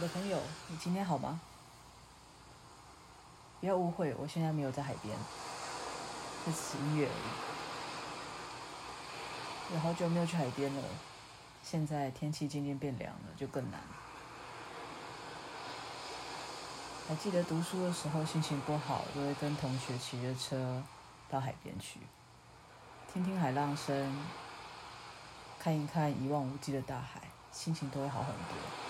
我的朋友，你今天好吗？不要误会，我现在没有在海边，这只是音乐而已。有好久没有去海边了，现在天气渐渐变凉了，就更难。还记得读书的时候，心情不好，就会跟同学骑着车到海边去，听听海浪声，看一看一望无际的大海，心情都会好很多。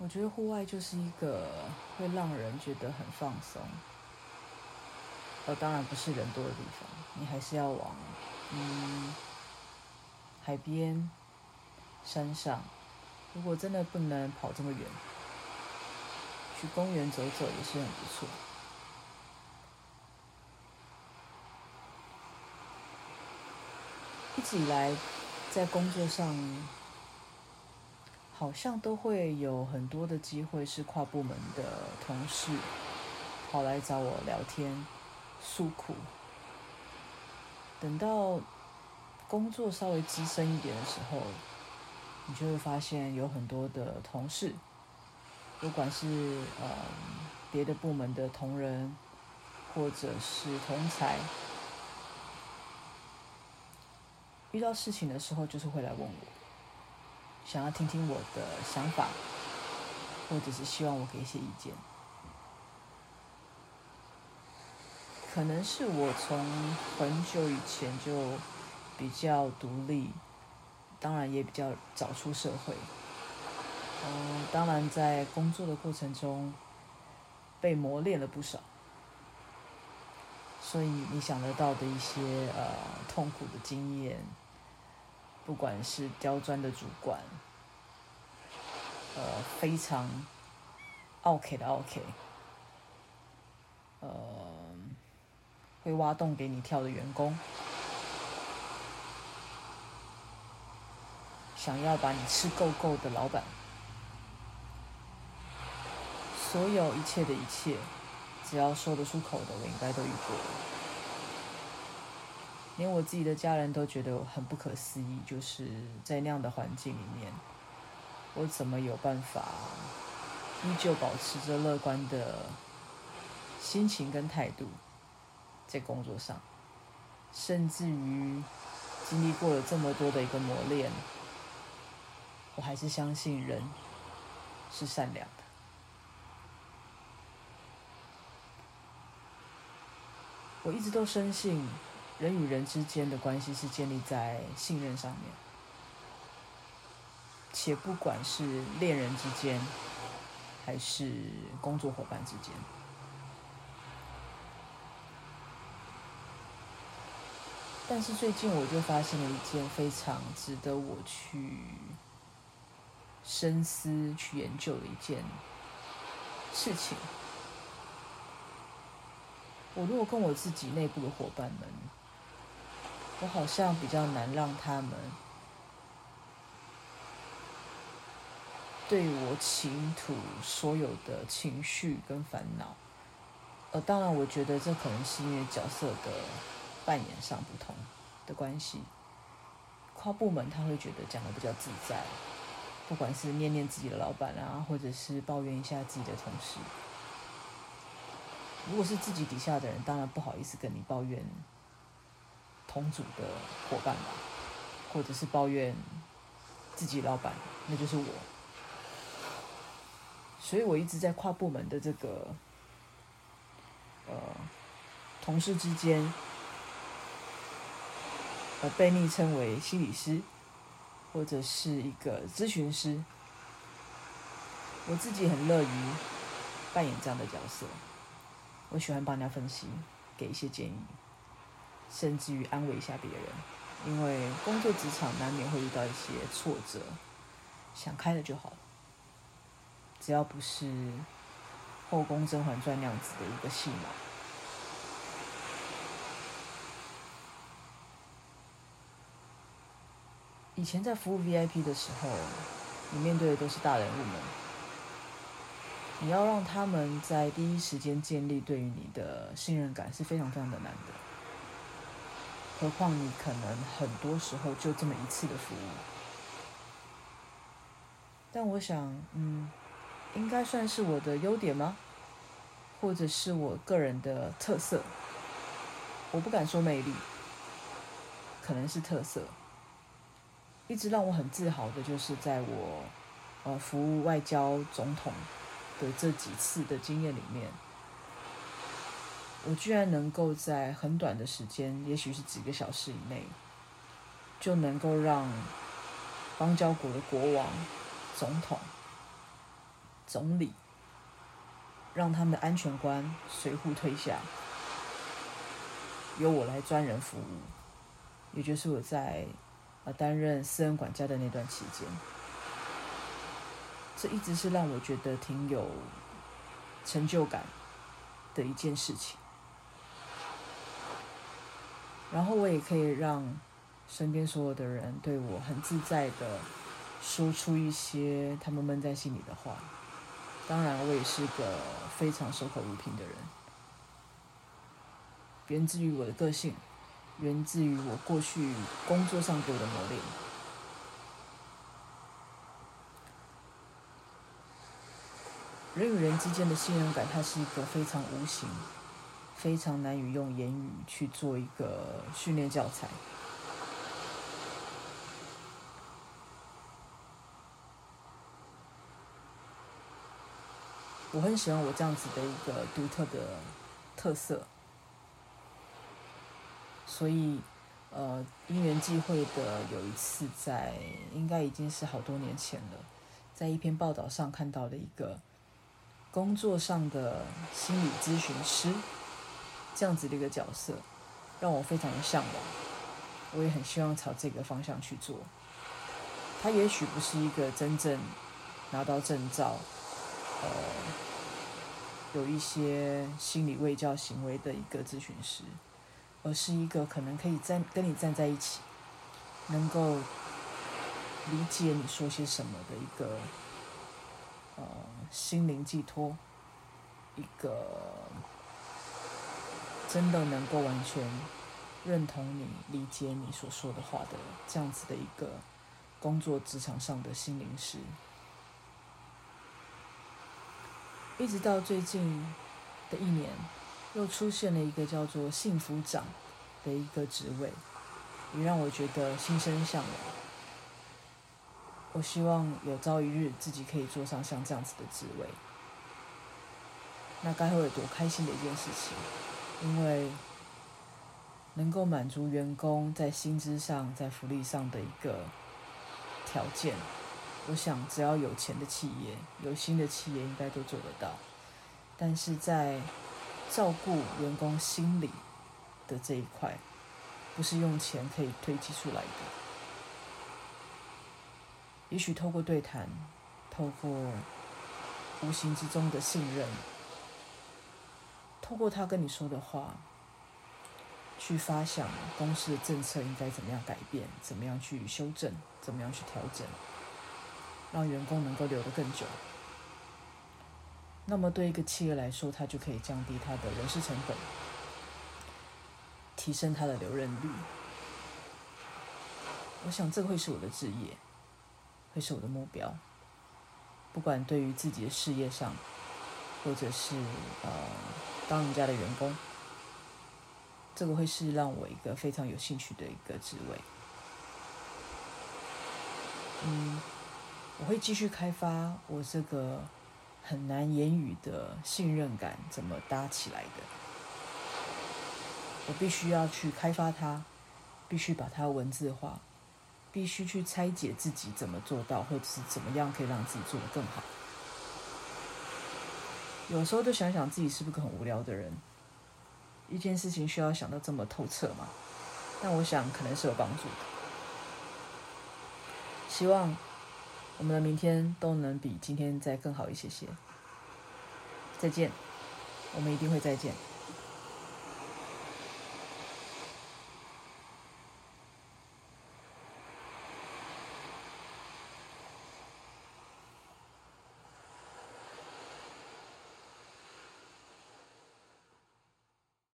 我觉得户外就是一个会让人觉得很放松，而当然不是人多的地方，你还是要往嗯海边、山上。如果真的不能跑这么远，去公园走走也是很不错。一直以来，在工作上。好像都会有很多的机会，是跨部门的同事跑来找我聊天诉苦。等到工作稍微资深一点的时候，你就会发现有很多的同事，不管是呃别的部门的同仁，或者是同才，遇到事情的时候，就是会来问我。想要听听我的想法，或者是希望我给一些意见。可能是我从很久以前就比较独立，当然也比较早出社会。嗯，当然在工作的过程中被磨练了不少，所以你想得到的一些呃痛苦的经验。不管是刁钻的主管，呃，非常 OK 的 OK，，呃，会挖洞给你跳的员工，想要把你吃够够的老板，所有一切的一切，只要说得出口的，我应该都遇过。连我自己的家人都觉得很不可思议，就是在那样的环境里面，我怎么有办法依旧保持着乐观的心情跟态度在工作上，甚至于经历过了这么多的一个磨练，我还是相信人是善良的。我一直都深信。人与人之间的关系是建立在信任上面，且不管是恋人之间，还是工作伙伴之间。但是最近我就发现了一件非常值得我去深思、去研究的一件事情。我如果跟我自己内部的伙伴们，我好像比较难让他们对我倾吐所有的情绪跟烦恼，呃，当然，我觉得这可能是因为角色的扮演上不同的关系。跨部门他会觉得讲得比较自在，不管是念念自己的老板啊，或者是抱怨一下自己的同事。如果是自己底下的人，当然不好意思跟你抱怨。同组的伙伴吧，或者是抱怨自己老板，那就是我。所以我一直在跨部门的这个呃同事之间，呃被昵称为心理师，或者是一个咨询师。我自己很乐于扮演这样的角色，我喜欢帮人家分析，给一些建议。甚至于安慰一下别人，因为工作职场难免会遇到一些挫折，想开了就好了。只要不是《后宫甄嬛传》那样子的一个戏码。以前在服务 VIP 的时候，你面对的都是大人物们，你要让他们在第一时间建立对于你的信任感是非常非常的难的。何况你可能很多时候就这么一次的服务，但我想，嗯，应该算是我的优点吗？或者是我个人的特色？我不敢说魅力，可能是特色。一直让我很自豪的就是在我呃服务外交总统的这几次的经验里面，我居然能够在很短的时间，也许是几个小时以内，就能够让邦交国的国王、总统、总理，让他们的安全官随扈退下，由我来专人服务，也就是我在呃担任私人管家的那段期间，这一直是让我觉得挺有成就感的一件事情。然后我也可以让身边所有的人对我很自在的说出一些他们闷在心里的话。当然，我也是个非常守口如瓶的人，源自于我的个性，源自于我过去工作上给我的磨练。人与人之间的信任感，它是一个非常无形、非常难以用言语去做一个训练教材。我很喜欢我这样子的一个独特的特色，所以，呃，因缘际会的有一次在，应该已经是好多年前了，在一篇报道上看到了一个工作上的心理咨询师这样子的一个角色，让我非常的向往，我也很希望朝这个方向去做。他也许不是一个真正拿到证照。呃，有一些心理卫教行为的一个咨询师，而是一个可能可以站跟你站在一起，能够理解你说些什么的一个呃心灵寄托，一个真的能够完全认同你、理解你所说的话的这样子的一个工作职场上的心灵师。一直到最近的一年，又出现了一个叫做“幸福长”的一个职位，也让我觉得心生向往。我希望有朝一日自己可以坐上像这样子的职位，那该会有多开心的一件事情！因为能够满足员工在薪资上、在福利上的一个条件。我想，只要有钱的企业、有心的企业，应该都做得到。但是在照顾员工心理的这一块，不是用钱可以推计出来的。也许透过对谈，透过无形之中的信任，透过他跟你说的话，去发想公司的政策应该怎么样改变，怎么样去修正，怎么样去调整。让员工能够留得更久，那么对一个企业来说，它就可以降低它的人事成本，提升它的留任率。我想这会是我的职业，会是我的目标。不管对于自己的事业上，或者是呃当人家的员工，这个会是让我一个非常有兴趣的一个职位。嗯。我会继续开发我这个很难言语的信任感怎么搭起来的。我必须要去开发它，必须把它文字化，必须去拆解自己怎么做到，或者是怎么样可以让自己做得更好。有时候就想想自己是不是个很无聊的人，一件事情需要想到这么透彻吗？但我想可能是有帮助的。希望。我们的明天都能比今天再更好一些些。再见，我们一定会再见。